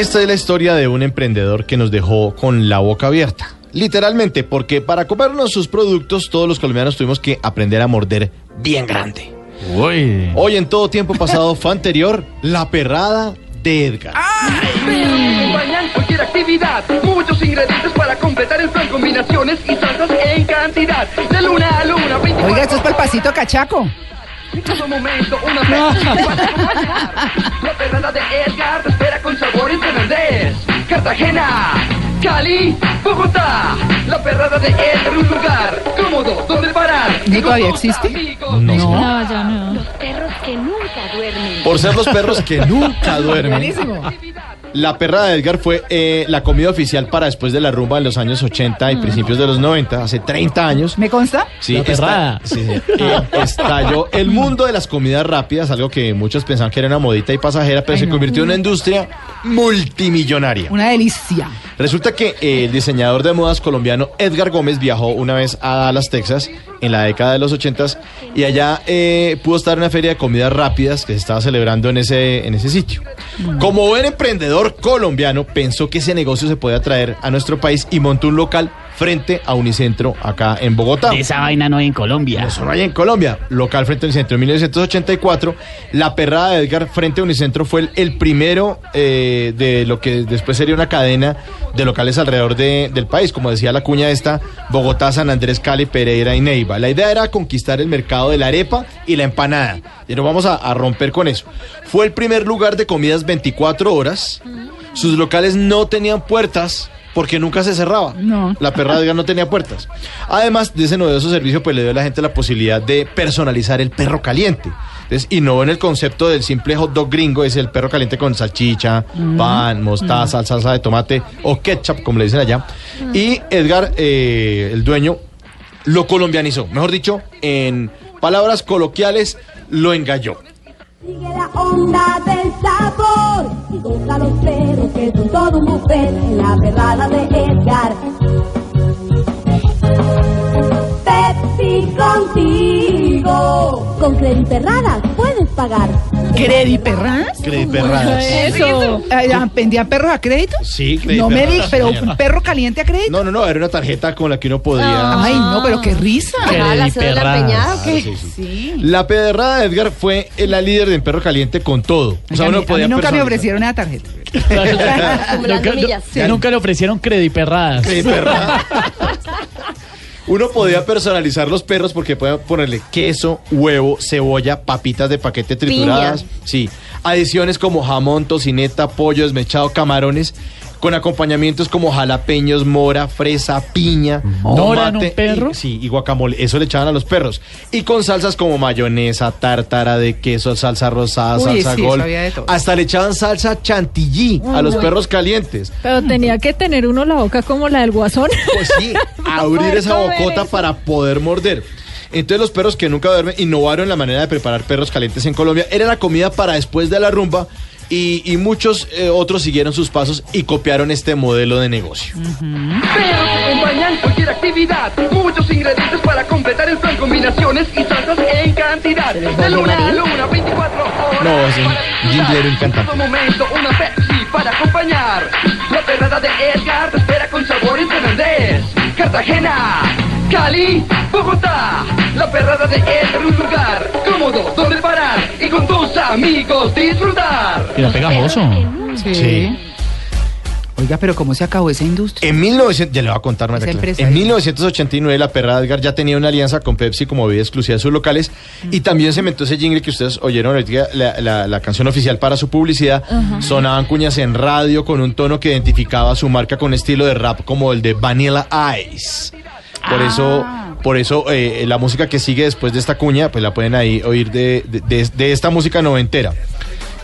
Esta es la historia de un emprendedor que nos dejó con la boca abierta. Literalmente, porque para comernos sus productos, todos los colombianos tuvimos que aprender a morder bien grande. Uy. Hoy en todo tiempo pasado fue anterior, la perrada de Edgar. Cualquier actividad. Muchos ingredientes para completar el plan. Combinaciones y salsas en cantidad. De luna a luna, 24 Oiga, esto es para el pasito cachaco. En todo momento, una. La perrada de Edgar te espera con sabor en Fernández. Cartagena, Cali, Bogotá. La perrada de Edgar, un lugar cómodo donde parar. ¿No todavía existe? No. No, ya no. Los perros que nunca duermen. Por ser los perros que nunca duermen. La perrada de Edgar fue eh, la comida oficial para después de la rumba en los años 80 y principios de los 90, hace 30 años. ¿Me consta? Sí, La perrada. sí, sí. Eh, estalló el mundo de las comidas rápidas, algo que muchos pensaban que era una modita y pasajera, pero Ay, se no. convirtió en una industria multimillonaria. Una delicia. Resulta que eh, el diseñador de modas colombiano Edgar Gómez viajó una vez a Dallas, Texas, en la década de los 80 y allá eh, pudo estar en una feria de comidas rápidas que se estaba celebrando en ese, en ese sitio. Como buen emprendedor colombiano, pensó que ese negocio se podía traer a nuestro país y montó un local frente a Unicentro acá en Bogotá. Esa vaina no hay en Colombia. Eso no hay en Colombia. Local frente a Unicentro. En 1984, la perrada de Edgar frente a Unicentro fue el, el primero eh, de lo que después sería una cadena de locales alrededor de- del país. Como decía la cuña esta, Bogotá, San Andrés, Cali, Pereira y Neiva. La idea era conquistar el mercado de la arepa y la empanada. Y nos vamos a, a romper con eso. Fue el primer lugar de comidas 24 horas. Sus locales no tenían puertas porque nunca se cerraba. No. La perra de Edgar no tenía puertas. Además de ese novedoso servicio, pues le dio a la gente la posibilidad de personalizar el perro caliente. Entonces, innovó en el concepto del simple hot dog gringo, es el perro caliente con salchicha, pan, mostaza, salsa de tomate o ketchup, como le dicen allá. Y Edgar, eh, el dueño, lo colombianizó. Mejor dicho, en palabras coloquiales, lo engalló. Sigue la onda del sabor y goza los perros que son todo un buffet en la perrada de Edgar. Pepsi contigo. Con Credit Perradas puedes pagar. ¿Crediperras? Crediperradas. Eso. ¿Vendían perros a crédito? Sí, No me crediperradas, digas, pero un perro caliente a crédito. No, no, no, era una tarjeta con la que uno podía... Ay, no, pero qué risa. Ah, la cédula Crediperradas. empeñada, ¿o qué? Sí, sí. Sí. La pedrada de Edgar fue la líder de Perro Caliente con todo. O sea, uno a mí podía nunca me ofrecieron una tarjeta. Nunca le ofrecieron crediperradas. Perra. Uno podía personalizar los perros porque podía ponerle queso, huevo, cebolla, papitas de paquete trituradas. Sí. Adiciones como jamón, tocineta, pollo desmechado, camarones. Con acompañamientos como jalapeños, mora, fresa, piña, ¿Mora en un tomate. perro? y- sí, y guacamole. Eso le echaban a los perros. Y con salsas como mayonesa, tártara de queso, salsa rosada, Uy, salsa sí, gol. eso había de todo. Hasta le echaban salsa chantilly a los perros calientes. Pero tenía que tener uno la boca como la del guasón. Pues sí, abrir esa bocota eso. para poder morder. Entonces los perros que nunca duermen innovaron la manera de preparar perros calientes en Colombia. Era la comida para después de la rumba y, y muchos eh, otros siguieron sus pasos y copiaron este modelo de negocio. Perros que acompañan cualquier actividad. Muchos ingredientes para completar el plan. Combinaciones y salsas en cantidad. De luna a luna, 24 horas. No, es un jinglero encantador. En todo momento, una Pepsi para acompañar. La perrada de Edgar te espera con sabor en Fernández. Cartagena, Cali, Bogotá. La perrada de Edgar, un lugar cómodo donde parar y con tus amigos disfrutar. Era pegajoso. Sí. Sí. Oiga, pero ¿cómo se acabó esa industria? En 1900, ya le voy a contar. En 1989 la perra de Edgar ya tenía una alianza con Pepsi como bebida exclusiva de sus locales y también se inventó ese jingle que ustedes oyeron ahorita, la, la- la canción oficial para su publicidad. Sonaban cuñas en radio con un tono que identificaba su marca con estilo de rap como el de Vanilla Ice. Por eso, por eso eh, la música que sigue después de esta cuña, pues la pueden ahí oír de, de- de- de esta música noventera.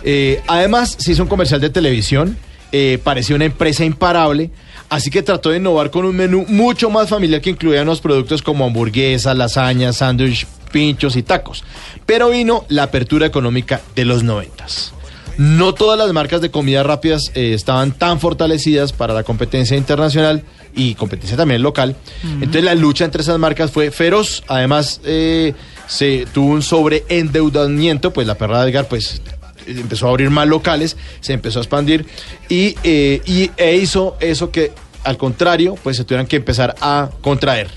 Eh, además, se hizo un comercial de televisión, eh, parecía una empresa imparable, así que trató de innovar con un menú mucho más familiar que incluía unos productos como hamburguesas, lasañas, sándwich, pinchos y tacos. Pero vino la apertura económica de los noventas. No todas las marcas de comida rápidas eh, estaban tan fortalecidas para la competencia internacional y competencia también local. Entonces la lucha entre esas marcas fue feroz. Además, eh, se tuvo un sobreendeudamiento, pues la perra de Edgar, pues empezó a abrir más locales, se empezó a expandir y, eh, y e hizo eso que al contrario, pues se tuvieran que empezar a contraer,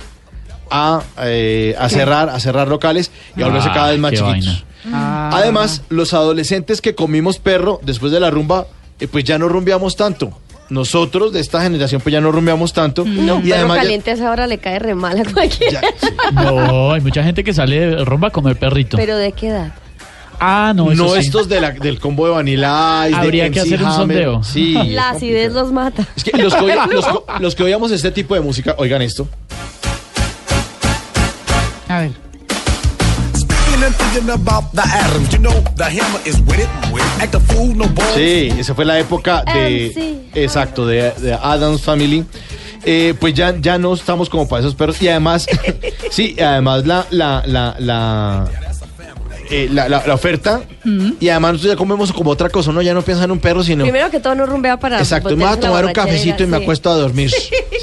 a, eh, a cerrar, a cerrar locales y a volverse Ah, cada vez más chiquitos. vaina. Ah. Además, los adolescentes que comimos perro después de la rumba, eh, pues ya no rumbeamos tanto. Nosotros de esta generación pues ya no rumbeamos tanto. No, un y perro además ya- caliente a esa hora le cae re mal a cualquiera. ya- No, hay mucha gente que sale de rumba a comer perrito. Pero ¿de qué edad? ah, no, no, eso sí. estos de la- del combo de Vanilla Ice, de Habría que MC hacer un Hammer. sondeo. Sí, La acidez los mata. Es que los que, oy- los los que oíamos este tipo de música, oigan esto. A ver. Sí, esa fue la época de. MC. Exacto, de, de Adams Family. Eh, pues ya, ya no estamos como para esos perros. Y además, sí, además la, la, la, la, eh, la, la- la oferta. Y además nosotros ya comemos como otra cosa, ¿no? Ya no piensan en un perro, sino. Primero que todo no rumbea para. Exacto, me voy a tomar un cafecito y me sí. acuesto a dormir.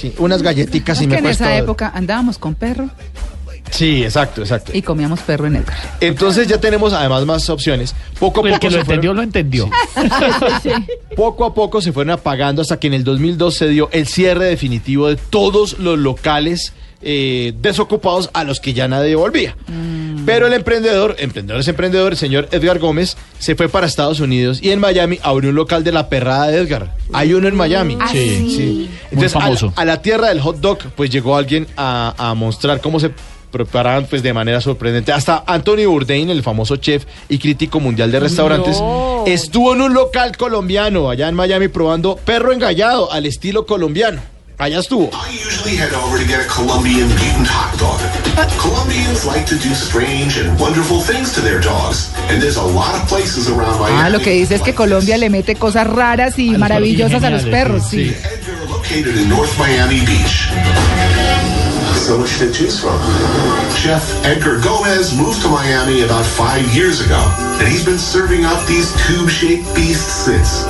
Sí, unas galletitas y me que en acuesto. esa a- época andábamos con perro Sí, exacto, exacto. y comíamos perro en Edgar. Entonces ya tenemos además más opciones. Poco a El poco que lo se fueron- entendió, lo entendió. Poco a poco se fueron apagando hasta que en el 2002 se dio el cierre definitivo de todos los locales eh, desocupados a los que ya nadie volvía. Pero el emprendedor, emprendedor es emprendedor, el señor Edgar Gómez, se fue para Estados Unidos y en Miami abrió un local de la perrada de Edgar. Hay uno en Miami. Ah, Sí. Sí. Muy Entonces, a la- famoso. A, la tierra del hot dog, pues llegó alguien a, a mostrar cómo se preparaban pues de manera sorprendente. Hasta Anthony Bourdain, el famoso chef y crítico mundial de restaurantes, No. estuvo en un local colombiano allá en Miami probando perro engallado al estilo colombiano. Allá estuvo. I usually head over to get a Colombian mutant hot dog. Colombians like to do strange and wonderful things to their dogs, and there's a lot of places around Miami. Ah, lo que dice es que Colombia le mete cosas raras y los maravillosas a los perros, sí, sí. So much to choose from. Chef Edgar Gomez moved to Miami about five years ago, and he's been serving up these tube-shaped beasts since.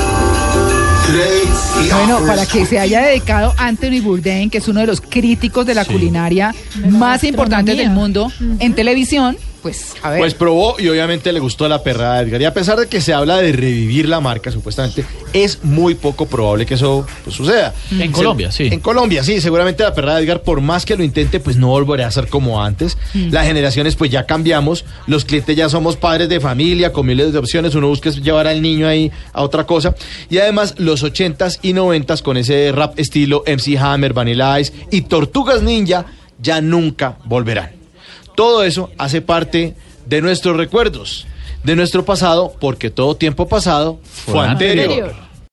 Bueno, para que se haya dedicado Anthony Bourdain, que es uno de los críticos de la Sí. culinaria más importantes del mundo en televisión, pues a ver. Pues probó y obviamente le gustó la perrada de Edgar. Y a pesar de que se habla de revivir la marca, supuestamente, es muy poco probable que eso pues, suceda. En Colombia, sí. En Colombia, sí. Seguramente la perrada de Edgar, por más que lo intente, pues no volverá a ser como antes. Las generaciones, pues ya cambiamos. Los clientes ya somos padres de familia, con miles de opciones. Uno busca llevar al niño ahí a otra cosa. Y además, los 80s y 90s con ese rap estilo MC Hammer, Vanilla Ice y Tortugas Ninja ya nunca volverán. Todo eso hace parte de nuestros recuerdos, de nuestro pasado, porque todo tiempo pasado fue, anterior.